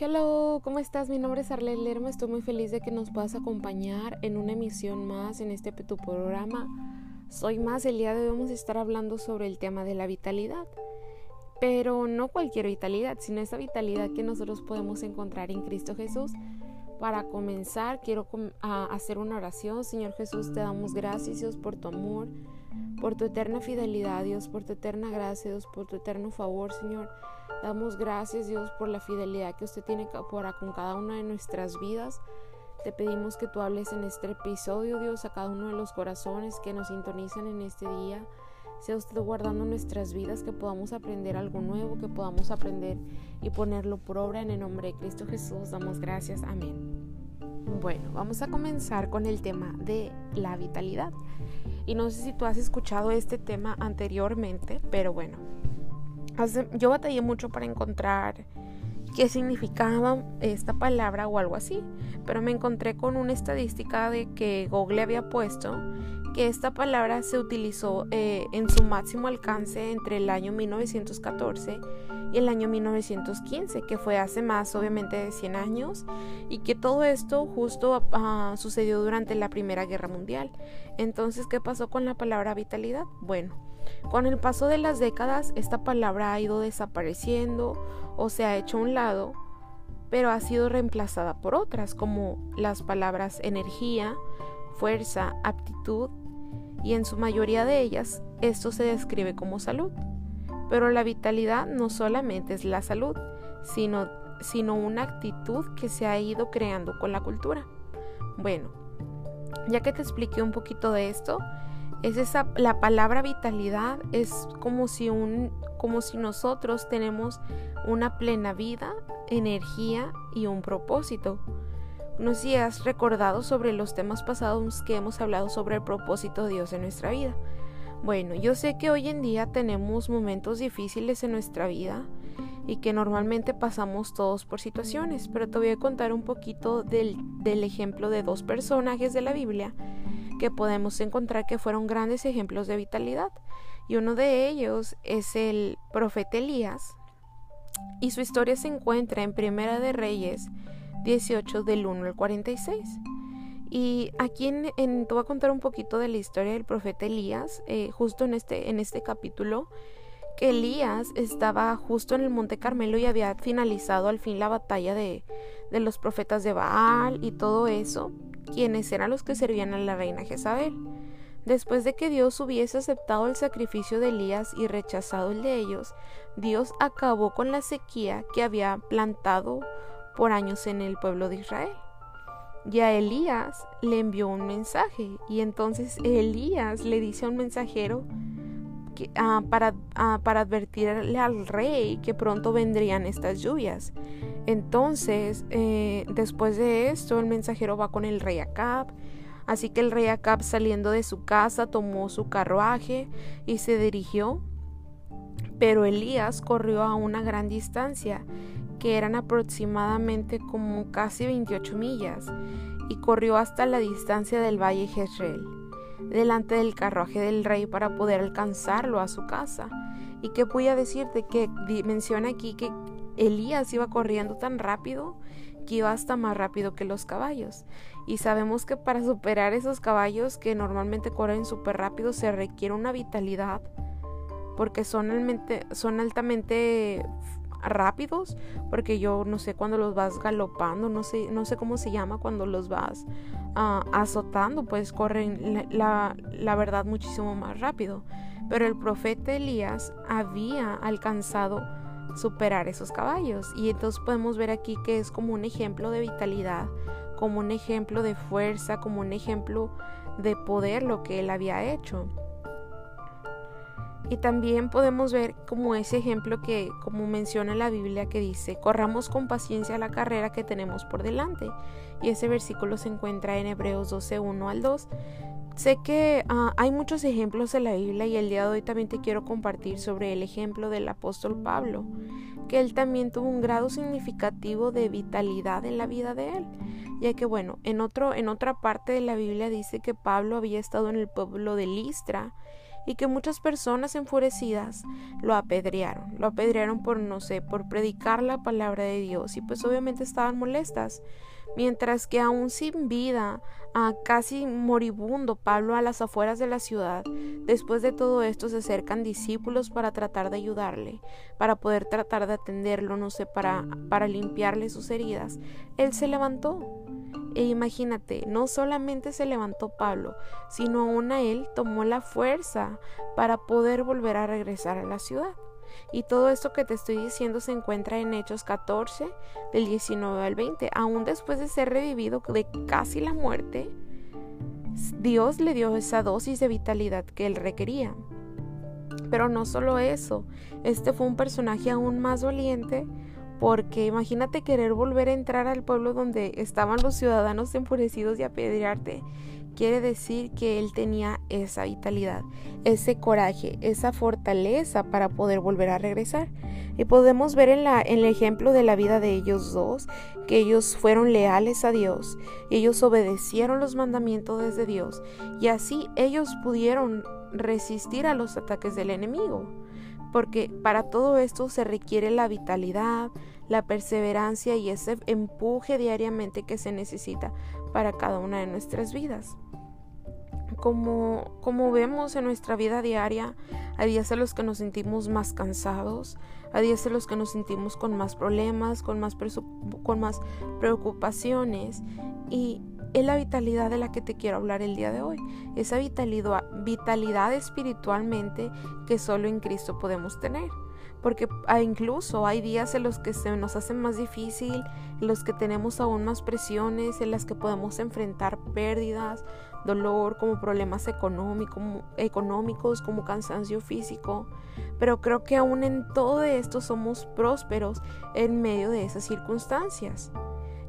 Hello, ¿cómo estás? Mi nombre es Arlene Lerma. Estoy muy feliz de que nos puedas acompañar en una emisión más en este tu programa. Soy más. El día de hoy vamos a estar hablando sobre el tema de la vitalidad. Pero no cualquier vitalidad, sino esa vitalidad que nosotros podemos encontrar en Cristo Jesús. Para comenzar, quiero hacer una oración. Señor Jesús, te damos gracias, Dios, por tu amor, por tu eterna fidelidad, Dios, por tu eterna gracia, Dios, por tu eterno favor, Señor. Damos gracias, Dios, por la fidelidad que usted tiene para con cada una de nuestras vidas. Te pedimos que tú hables en este episodio, Dios, a cada uno de los corazones que nos sintonizan en este día. Sea usted guardando nuestras vidas, que podamos aprender algo nuevo, que podamos aprender y ponerlo por obra en el nombre de Cristo Jesús. Damos gracias. Amén. Bueno, vamos a comenzar con el tema de la vitalidad. Y no sé si tú has escuchado este tema anteriormente, pero bueno, yo batallé mucho para encontrar qué significaba esta palabra o algo así, pero me encontré con una estadística de que Google había puesto que esta palabra se utilizó eh, en su máximo alcance entre el año 1914 y el año 1915, que fue hace más obviamente de 100 años, y que todo esto justo ah, sucedió durante la Primera Guerra Mundial. Entonces, ¿qué pasó con la palabra vitalidad? Bueno, con el paso de las décadas, esta palabra ha ido desapareciendo o se ha hecho a un lado, pero ha sido reemplazada por otras como las palabras energía, fuerza, aptitud, y en su mayoría de ellas esto se describe como salud. Pero la vitalidad no solamente es la salud, sino, sino una actitud que se ha ido creando con la cultura. Bueno, ya que te expliqué un poquito de esto, es esa la palabra vitalidad es como si un como si nosotros tenemos una plena vida, energía y un propósito. No sé si has recordado sobre los temas pasados que hemos hablado sobre el propósito de Dios en nuestra vida. Bueno, yo sé que hoy en día tenemos momentos difíciles en nuestra vida y que normalmente pasamos todos por situaciones, pero te voy a contar un poquito del, del ejemplo de dos personajes de la Biblia que podemos encontrar que fueron grandes ejemplos de vitalidad. Y uno de ellos es el profeta Elías. Y su historia se encuentra en Primera de Reyes 18 del 1 al 46. Y aquí te voy a contar un poquito de la historia del profeta Elías, eh, justo en este, en este capítulo, que Elías estaba justo en el Monte Carmelo y había finalizado al fin la batalla de, de los profetas de Baal y todo eso quienes eran los que servían a la reina Jezabel. Después de que Dios hubiese aceptado el sacrificio de Elías y rechazado el de ellos, Dios acabó con la sequía que había plantado por años en el pueblo de Israel. Y a Elías le envió un mensaje y entonces Elías le dice a un mensajero ah, ah, para advertirle al rey que pronto vendrían estas lluvias. Entonces, eh, después de esto, el mensajero va con el rey Acab. Así que el rey Acab saliendo de su casa tomó su carruaje y se dirigió. Pero Elías corrió a una gran distancia, que eran aproximadamente como casi 28 millas, y corrió hasta la distancia del valle Jezreel, delante del carruaje del rey para poder alcanzarlo a su casa. ¿Y qué voy a decirte? Que menciona aquí que Elías iba corriendo tan rápido que iba hasta más rápido que los caballos. Y sabemos que para superar esos caballos que normalmente corren súper rápido se requiere una vitalidad porque son, son altamente rápidos porque yo no sé cuando los vas galopando no sé no sé cómo se llama cuando los vas ah, azotando pues corren la, la verdad muchísimo más rápido pero el profeta Elías había alcanzado superar esos caballos. Y entonces podemos ver aquí que es como un ejemplo de vitalidad, como un ejemplo de fuerza, como un ejemplo de poder lo que él había hecho. Y también podemos ver como ese ejemplo que, como menciona la Biblia, que dice, corramos con paciencia la carrera que tenemos por delante. Y ese versículo se encuentra en Hebreos 12, 1 al 2. Sé que ah, hay muchos ejemplos en la Biblia y el día de hoy también te quiero compartir sobre el ejemplo del apóstol Pablo, que él también tuvo un grado significativo de vitalidad en la vida de él, ya que bueno, en, otro, en otra parte de la Biblia dice que Pablo había estado en el pueblo de Listra y que muchas personas enfurecidas lo apedrearon, lo apedrearon por, no sé, por predicar la palabra de Dios y pues obviamente estaban molestas. Mientras que aún sin vida, a casi moribundo Pablo a las afueras de la ciudad, después de todo esto se acercan discípulos para tratar de ayudarle, para poder tratar de atenderlo, no sé, para, para limpiarle sus heridas. Él se levantó. E imagínate, no solamente se levantó Pablo, sino aún a él tomó la fuerza para poder volver a regresar a la ciudad. Y todo esto que te estoy diciendo se encuentra en Hechos 14, del 19 al 20. Aún después de ser revivido de casi la muerte, Dios le dio esa dosis de vitalidad que él requería. Pero no solo eso, este fue un personaje aún más valiente porque imagínate querer volver a entrar al pueblo donde estaban los ciudadanos enfurecidos y apedrearte quiere decir que él tenía esa vitalidad, ese coraje, esa fortaleza para poder volver a regresar. Y podemos ver en, la, en el ejemplo de la vida de ellos dos que ellos fueron leales a Dios, ellos obedecieron los mandamientos de Dios y así ellos pudieron resistir a los ataques del enemigo. Porque para todo esto se requiere la vitalidad, la perseverancia y ese empuje diariamente que se necesita para cada una de nuestras vidas. Como, como vemos en nuestra vida diaria, hay días en los que nos sentimos más cansados, hay días en los que nos sentimos con más problemas, con más, con más preocupaciones y es la vitalidad de la que te quiero hablar el día de hoy. Esa vitalidad, vitalidad espiritualmente que solo en Cristo podemos tener porque ah, incluso hay días en los que se nos hace más difícil, en los que tenemos aún más presiones, en las que podemos enfrentar pérdidas, dolor, como problemas económicos, como cansancio físico. Pero creo que aún en todo esto somos prósperos en medio de esas circunstancias.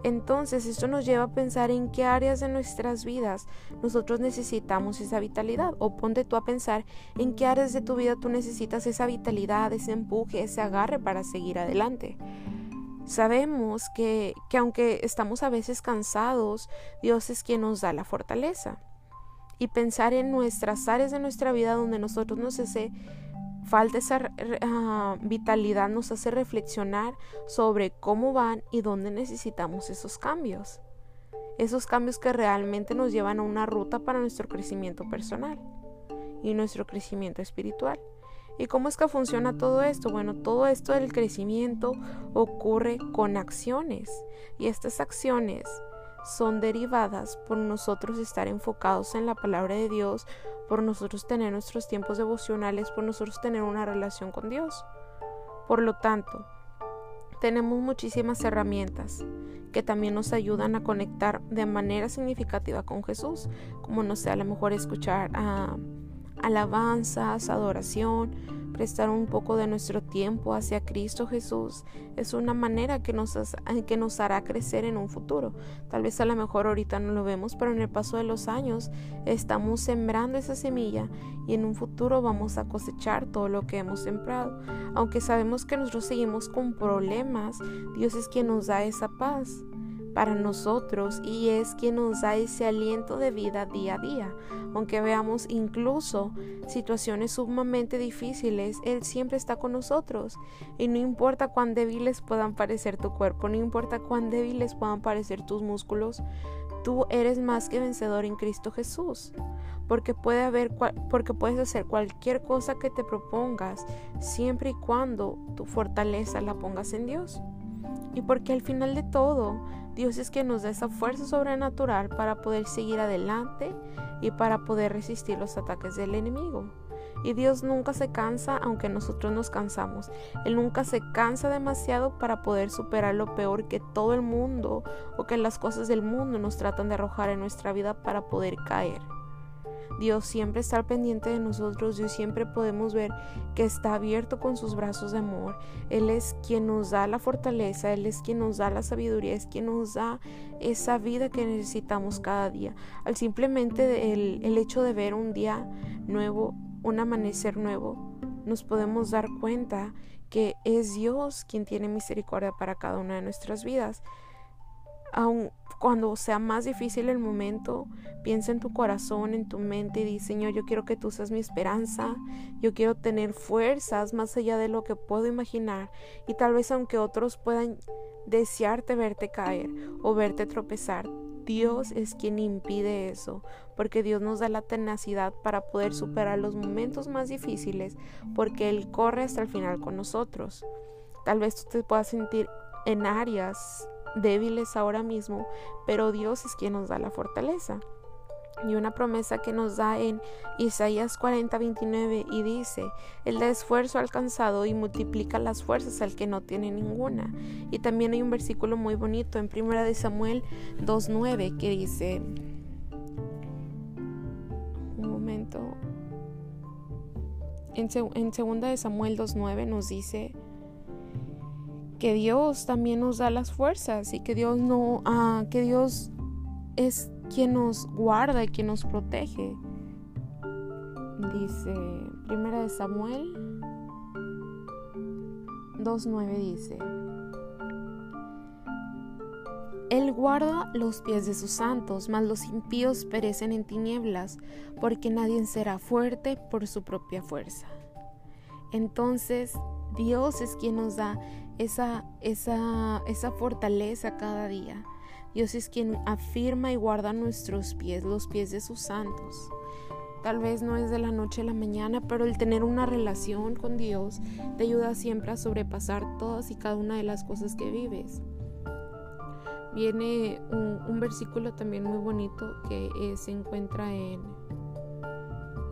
Entonces esto nos lleva a pensar en qué áreas de nuestras vidas nosotros necesitamos esa vitalidad. O ponte tú a pensar en qué áreas de tu vida tú necesitas esa vitalidad, ese empuje, ese agarre para seguir adelante. Sabemos que, que aunque estamos a veces cansados, Dios es quien nos da la fortaleza. Y pensar en nuestras áreas de nuestra vida donde nosotros nos hace falta esa ah, vitalidad nos hace reflexionar sobre cómo van y dónde necesitamos esos cambios. Esos cambios que realmente nos llevan a una ruta para nuestro crecimiento personal y nuestro crecimiento espiritual. ¿Y cómo es que funciona todo esto? Bueno, todo esto del crecimiento ocurre con acciones y estas acciones son derivadas por nosotros estar enfocados en la palabra de Dios, por nosotros tener nuestros tiempos devocionales, por nosotros tener una relación con Dios. Por lo tanto, tenemos muchísimas herramientas que también nos ayudan a conectar de manera significativa con Jesús, como no sé, a lo mejor escuchar a alabanzas, adoración, prestar un poco de nuestro tiempo hacia Cristo Jesús es una manera que nos, que nos hará crecer en un futuro. Tal vez a lo mejor ahorita no lo vemos, pero en el paso de los años estamos sembrando esa semilla y en un futuro vamos a cosechar todo lo que hemos sembrado. Aunque sabemos que nosotros seguimos con problemas, Dios es quien nos da esa paz para nosotros y es quien nos da ese aliento de vida día a día. Aunque veamos incluso situaciones sumamente difíciles, Él siempre está con nosotros. Y no importa cuán débiles puedan parecer tu cuerpo, no importa cuán débiles puedan parecer tus músculos, tú eres más que vencedor en Cristo Jesús. Porque, puede haber, porque puedes hacer cualquier cosa que te propongas siempre y cuando tu fortaleza la pongas en Dios. Y porque al final de todo, Dios es quien nos da esa fuerza sobrenatural para poder seguir adelante y para poder resistir los ataques del enemigo. Y Dios nunca se cansa aunque nosotros nos cansamos. Él nunca se cansa demasiado para poder superar lo peor que todo el mundo o que las cosas del mundo nos tratan de arrojar en nuestra vida para poder caer. Dios siempre está pendiente de nosotros, Dios siempre podemos ver que está abierto con sus brazos de amor. Él es quien nos da la fortaleza, Él es quien nos da la sabiduría, es quien nos da esa vida que necesitamos cada día. Al simplemente el, el hecho de ver un día nuevo, un amanecer nuevo, nos podemos dar cuenta que es Dios quien tiene misericordia para cada una de nuestras vidas. Aun cuando sea más difícil el momento, piensa en tu corazón, en tu mente y di, Señor, yo quiero que tú seas mi esperanza, yo quiero tener fuerzas más allá de lo que puedo imaginar y tal vez aunque otros puedan desearte verte caer o verte tropezar, Dios es quien impide eso, porque Dios nos da la tenacidad para poder superar los momentos más difíciles, porque Él corre hasta el final con nosotros. Tal vez tú te puedas sentir en áreas débiles ahora mismo, pero Dios es quien nos da la fortaleza. Y una promesa que nos da en Isaías 40, 29 y dice, Él da esfuerzo alcanzado y multiplica las fuerzas al que no tiene ninguna. Y también hay un versículo muy bonito en 1 de Samuel 2.9 que dice, un momento, en, en 2 de Samuel 2.9 nos dice, que Dios también nos da las fuerzas y que Dios no, ah, que Dios es quien nos guarda y quien nos protege. Dice, primera de Samuel 2.9 dice, Él guarda los pies de sus santos, mas los impíos perecen en tinieblas, porque nadie será fuerte por su propia fuerza. Entonces, Dios es quien nos da esa, esa, esa fortaleza cada día. Dios es quien afirma y guarda nuestros pies, los pies de sus santos. Tal vez no es de la noche a la mañana, pero el tener una relación con Dios te ayuda siempre a sobrepasar todas y cada una de las cosas que vives. Viene un, versículo también muy bonito que eh, se encuentra en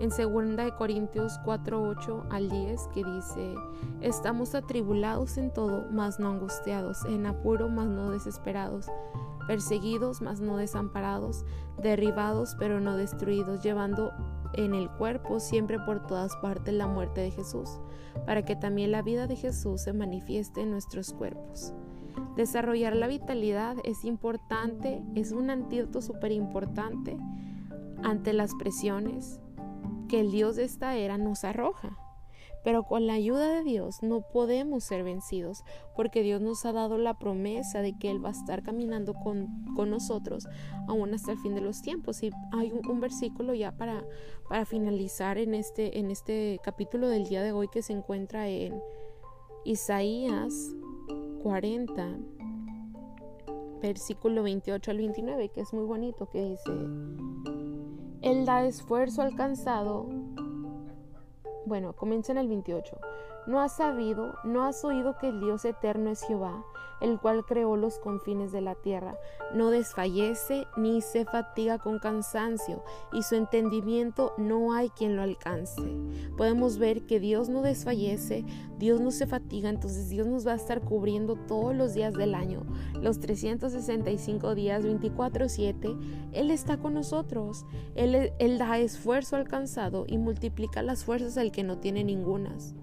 en 2 de Corintios 4, 8 al 10 que dice, estamos atribulados en todo, mas no angustiados, en apuro, mas no desesperados, perseguidos, mas no desamparados, derribados, pero no destruidos, llevando en el cuerpo siempre por todas partes la muerte de Jesús, para que también la vida de Jesús se manifieste en nuestros cuerpos. Desarrollar la vitalidad es importante, es un antídoto súper importante ante las presiones, que el Dios de esta era nos arroja. Pero con la ayuda de Dios no podemos ser vencidos, porque Dios nos ha dado la promesa de que Él va a estar caminando con, nosotros aún hasta el fin de los tiempos. Y hay un, versículo ya para, para finalizar en este, en este capítulo del día de hoy que se encuentra en Isaías 40, versículo 28 al 29, que es muy bonito, que dice... Él da esfuerzo alcanzado. Bueno, comienza en el 28. ¿No has sabido, no has oído que el Dios eterno es Jehová, el cual creó los confines de la tierra? No desfallece ni se fatiga con cansancio, y su entendimiento no hay quien lo alcance. Podemos ver que Dios no desfallece, Dios no se fatiga, entonces Dios nos va a estar cubriendo todos los días del año, los 365 días, 24/7. Él está con nosotros, él, da esfuerzo alcanzado y multiplica las fuerzas al que no tiene ningunas.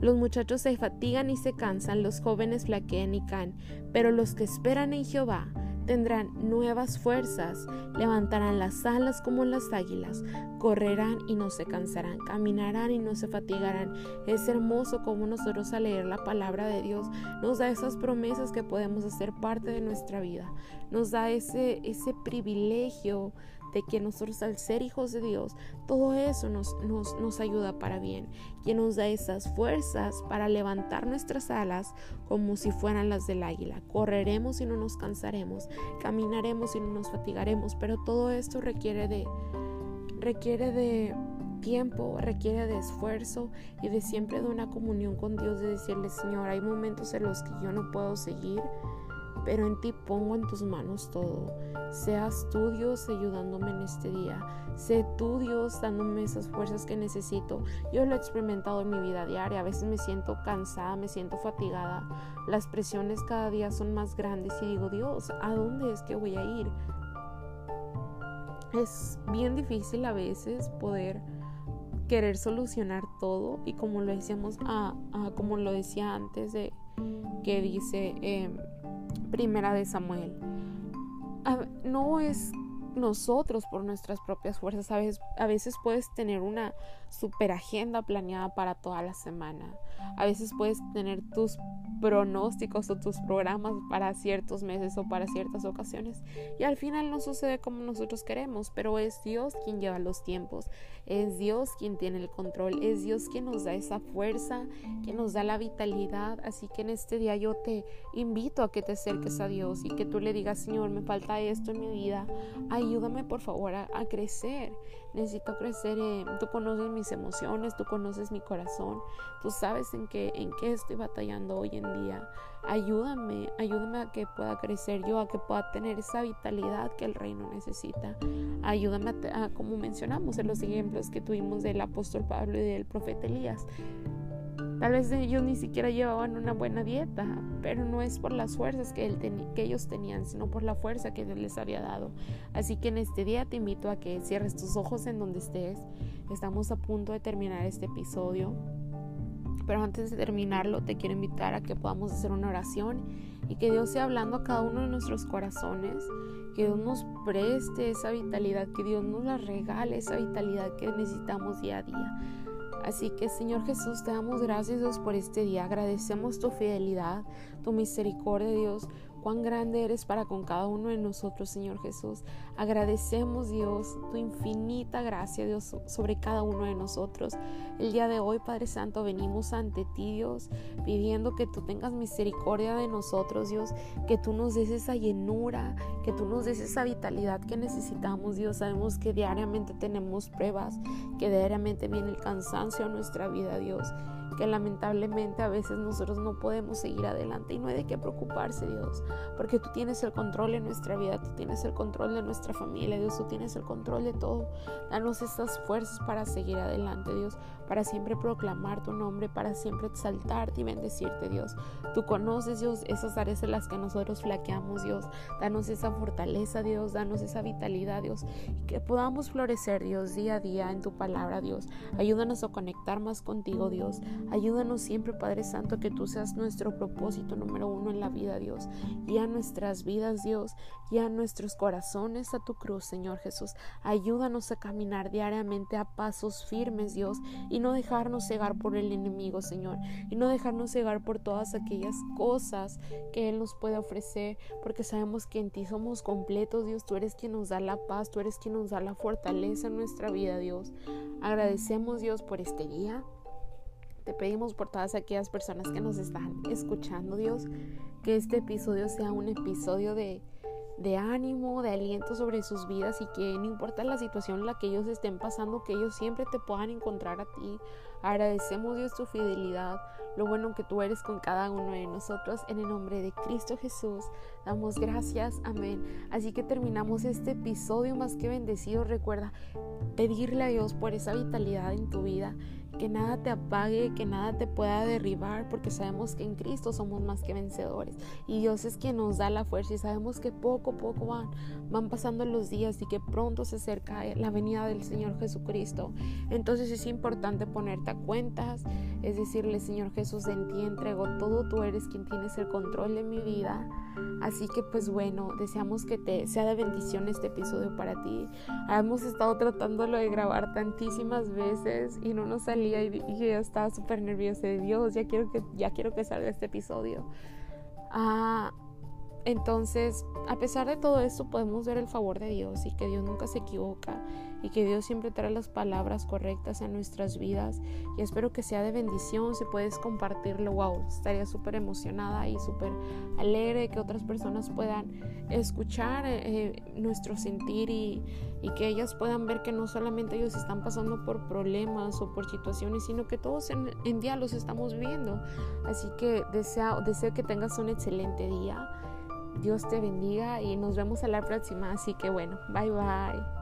Los muchachos se fatigan y se cansan, los jóvenes flaquean y caen, pero los que esperan en Jehová tendrán nuevas fuerzas, levantarán las alas como las águilas, correrán y no se cansarán, caminarán y no se fatigarán. Es hermoso como nosotros al leer la palabra de Dios nos da esas promesas que podemos hacer parte de nuestra vida, nos da ese, ese privilegio de que nosotros al ser hijos de Dios, todo eso nos, nos, nos ayuda para bien, quien nos da esas fuerzas para levantar nuestras alas como si fueran las del águila. Correremos y no nos cansaremos, caminaremos y no nos fatigaremos, pero todo esto requiere de, requiere de tiempo, requiere de esfuerzo y de siempre de una comunión con Dios, de decirle, Señor, hay momentos en los que yo no puedo seguir, pero en ti pongo en tus manos todo. Seas tú Dios ayudándome en este día. Sé tú Dios dándome esas fuerzas que necesito. Yo lo he experimentado en mi vida diaria. A veces me siento cansada, me siento fatigada. Las presiones cada día son más grandes y digo, Dios, ¿a dónde es que voy a ir? Es bien difícil a veces poder querer solucionar todo y como lo decíamos, ah, ah, como lo decía antes de que dice... Em, Primera de Samuel. no es nosotros por nuestras propias fuerzas. A veces, a veces puedes tener una super agenda planeada para toda la semana. A veces puedes tener tus pronósticos o tus programas para ciertos meses o para ciertas ocasiones. Y al final no sucede como nosotros queremos, pero es Dios quien lleva los tiempos. Es Dios quien tiene el control. Es Dios quien nos da esa fuerza, quien nos da la vitalidad. Así que en este día yo te invito a que te acerques a Dios y que tú le digas, Señor, me falta esto en mi vida ayúdame por favor a, crecer. Necesito crecer. tú conoces mis emociones, tú conoces mi corazón, tú sabes en qué, en qué estoy batallando hoy en día. Ayúdame, ayúdame a que pueda crecer yo, a que pueda tener esa vitalidad que el reino necesita. Ayúdame a, como mencionamos en los ejemplos que tuvimos del apóstol Pablo y del profeta Elías. Tal vez ellos ni siquiera llevaban una buena dieta, pero no es por las fuerzas que, que ellos tenían, sino por la fuerza que Dios les había dado. Así que en este día te invito a que cierres tus ojos en donde estés. Estamos a punto de terminar este episodio. Pero antes de terminarlo, te quiero invitar a que podamos hacer una oración y que Dios sea hablando a cada uno de nuestros corazones, que Dios nos preste esa vitalidad, que Dios nos la regale, esa vitalidad que necesitamos día a día. Así que Señor Jesús, te damos gracias por este día. Agradecemos tu fidelidad, tu misericordia Dios cuán grande eres para con cada uno de nosotros, Señor Jesús. Agradecemos, Dios, tu infinita gracia, Dios, sobre cada uno de nosotros. El día de hoy, Padre Santo, venimos ante ti, Dios, pidiendo que tú tengas misericordia de nosotros, Dios, que tú nos des esa llenura, que tú nos des esa vitalidad que necesitamos, Dios. Sabemos que diariamente tenemos pruebas, que diariamente viene el cansancio a nuestra vida, Dios que lamentablemente a veces nosotros no podemos seguir adelante y no hay de qué preocuparse, Dios, porque tú tienes el control de nuestra vida, tú tienes el control de nuestra familia, Dios, tú tienes el control de todo. Danos esas fuerzas para seguir adelante, Dios, para siempre proclamar tu nombre, para siempre exaltarte y bendecirte, Dios. Tú conoces, Dios, esas áreas en las que nosotros flaqueamos, Dios. Danos esa fortaleza, Dios, danos esa vitalidad, Dios, y que podamos florecer, Dios, día a día en tu palabra, Dios. Ayúdanos a conectar más contigo, Dios. Ayúdanos siempre, Padre Santo, que tú seas nuestro propósito número uno en la vida, Dios. a nuestras vidas, Dios. a nuestros corazones a tu cruz, Señor Jesús. Ayúdanos a caminar diariamente a pasos firmes, Dios. Y no dejarnos cegar por el enemigo, Señor. Y no dejarnos cegar por todas aquellas cosas que Él nos puede ofrecer. Porque sabemos que en ti somos completos, Dios. Tú eres quien nos da la paz. Tú eres quien nos da la fortaleza en nuestra vida, Dios. Agradecemos, Dios, por este día. Te pedimos por todas aquellas personas que nos están escuchando, Dios, que este episodio sea un episodio de, de ánimo, de aliento sobre sus vidas y que no importa la situación en la que ellos estén pasando, que ellos siempre te puedan encontrar a ti. Agradecemos Dios tu fidelidad, lo bueno que tú eres con cada uno de nosotros. En el nombre de Cristo Jesús, damos gracias. Amén. Así que terminamos este episodio más que bendecido. Recuerda pedirle a Dios por esa vitalidad en tu vida que nada te apague, que nada te pueda derribar, porque sabemos que en Cristo somos más que vencedores. Y Dios es quien nos da la fuerza y sabemos que poco a poco van, van pasando los días y que pronto se acerca la venida del Señor Jesucristo. Entonces es importante ponerte a cuentas, es decirle, Señor Jesús, en ti entrego todo, tú eres quien tienes el control de mi vida. Así que pues bueno, deseamos que te sea de bendición este episodio para ti. Hemos estado tratándolo de grabar tantísimas veces y no nos salía y, yo estaba súper nerviosa de Dios, ya quiero que, ya quiero que salga este episodio. Ah, entonces, a pesar de todo esto, podemos ver el favor de Dios y que Dios nunca se equivoca y que Dios siempre trae las palabras correctas en nuestras vidas. Y espero que sea de bendición. Si puedes compartirlo, wow, estaría súper emocionada y súper alegre que otras personas puedan escuchar eh, eh, nuestro sentir y, que ellas puedan ver que no solamente ellos están pasando por problemas o por situaciones, sino que todos en, día los estamos viviendo. Así que deseo que tengas un excelente día Dios te bendiga y nos vemos a la próxima. Así que bueno, bye bye.